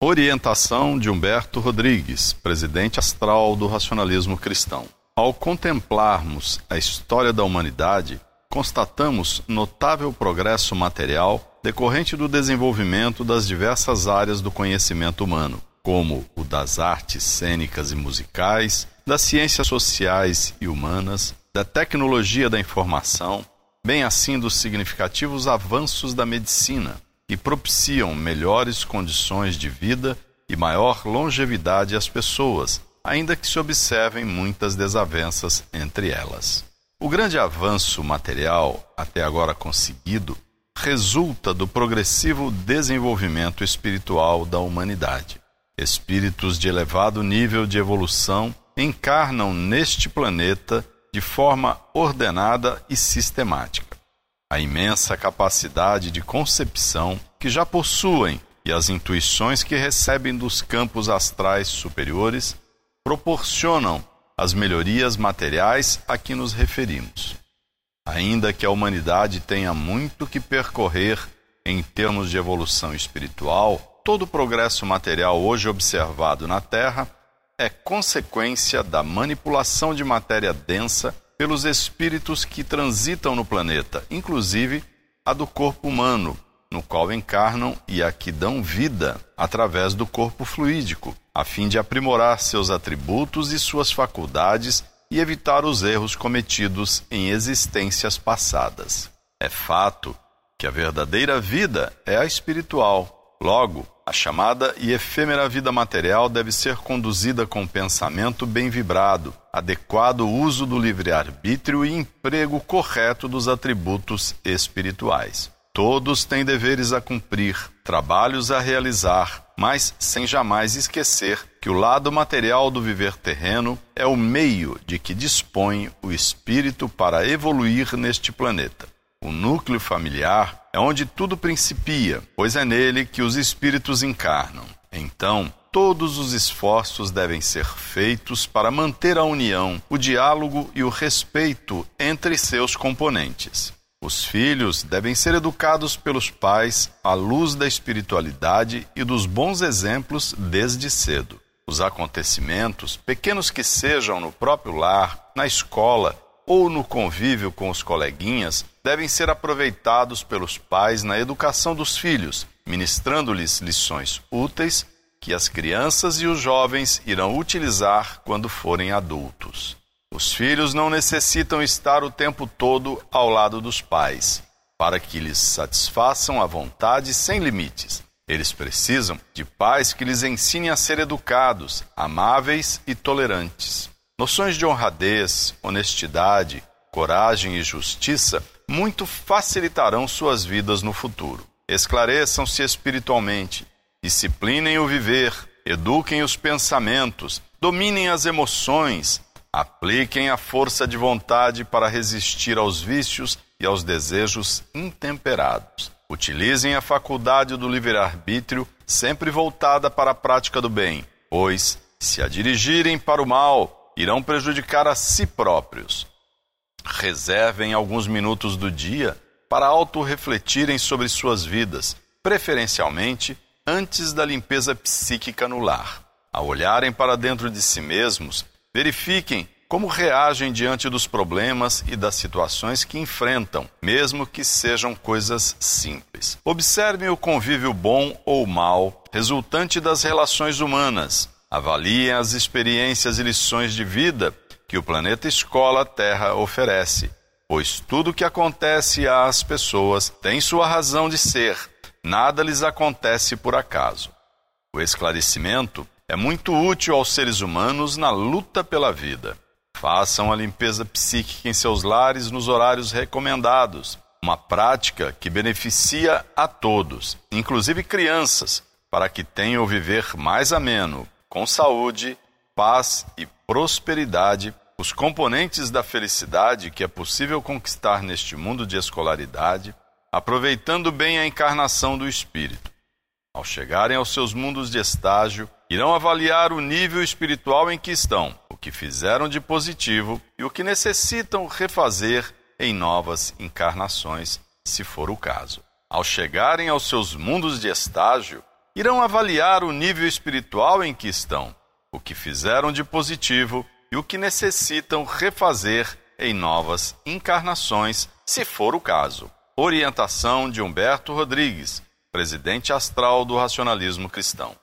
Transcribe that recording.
Orientação de Humberto Rodrigues, presidente astral do racionalismo cristão. Ao contemplarmos a história da humanidade, constatamos notável progresso material decorrente do desenvolvimento das diversas áreas do conhecimento humano, como o das artes cênicas e musicais, das ciências sociais e humanas, da tecnologia da informação, bem assim dos significativos avanços da medicina que propiciam melhores condições de vida e maior longevidade às pessoas, ainda que se observem muitas desavenças entre elas. O grande avanço material até agora conseguido resulta do progressivo desenvolvimento espiritual da humanidade. Espíritos de elevado nível de evolução encarnam neste planeta de forma ordenada e sistemática a imensa capacidade de concepção que já possuem e as intuições que recebem dos campos astrais superiores proporcionam as melhorias materiais a que nos referimos. Ainda que a humanidade tenha muito que percorrer em termos de evolução espiritual, todo o progresso material hoje observado na Terra é consequência da manipulação de matéria densa pelos espíritos que transitam no planeta, inclusive a do corpo humano, no qual encarnam e a que dão vida através do corpo fluídico, a fim de aprimorar seus atributos e suas faculdades e evitar os erros cometidos em existências passadas. É fato que a verdadeira vida é a espiritual. Logo, a chamada e efêmera vida material deve ser conduzida com pensamento bem vibrado, adequado uso do livre-arbítrio e emprego correto dos atributos espirituais. Todos têm deveres a cumprir, trabalhos a realizar, mas sem jamais esquecer que o lado material do viver terreno é o meio de que dispõe o espírito para evoluir neste planeta. O núcleo familiar é onde tudo principia, pois é nele que os espíritos encarnam. Então, todos os esforços devem ser feitos para manter a união, o diálogo e o respeito entre seus componentes. Os filhos devem ser educados pelos pais à luz da espiritualidade e dos bons exemplos desde cedo. Os acontecimentos, pequenos que sejam no próprio lar, na escola ou no convívio com os coleguinhas devem ser aproveitados pelos pais na educação dos filhos, ministrando-lhes lições úteis que as crianças e os jovens irão utilizar quando forem adultos. Os filhos não necessitam estar o tempo todo ao lado dos pais, para que lhes satisfaçam a vontade sem limites. Eles precisam de pais que lhes ensinem a ser educados, amáveis e tolerantes. Noções de honradez, honestidade, coragem e justiça muito facilitarão suas vidas no futuro. Esclareçam-se espiritualmente, disciplinem o viver, eduquem os pensamentos, dominem as emoções, apliquem a força de vontade para resistir aos vícios e aos desejos intemperados. Utilizem a faculdade do livre-arbítrio sempre voltada para a prática do bem, pois, se a dirigirem para o mal, irão prejudicar a si próprios. Reservem alguns minutos do dia para auto-refletirem sobre suas vidas, preferencialmente antes da limpeza psíquica no lar. Ao olharem para dentro de si mesmos, verifiquem como reagem diante dos problemas e das situações que enfrentam, mesmo que sejam coisas simples. Observem o convívio bom ou mal resultante das relações humanas Avaliem as experiências e lições de vida que o planeta escola Terra oferece, pois tudo o que acontece às pessoas tem sua razão de ser, nada lhes acontece por acaso. O esclarecimento é muito útil aos seres humanos na luta pela vida. Façam a limpeza psíquica em seus lares nos horários recomendados, uma prática que beneficia a todos, inclusive crianças, para que tenham o viver mais ameno, com saúde, paz e prosperidade, os componentes da felicidade que é possível conquistar neste mundo de escolaridade, aproveitando bem a encarnação do espírito. Ao chegarem aos seus mundos de estágio, irão avaliar o nível espiritual em que estão, o que fizeram de positivo e o que necessitam refazer em novas encarnações, se for o caso. Ao chegarem aos seus mundos de estágio, irão avaliar o nível espiritual em que estão, o que fizeram de positivo e o que necessitam refazer em novas encarnações, se for o caso. Orientação de Humberto Rodrigues, presidente astral do racionalismo cristão.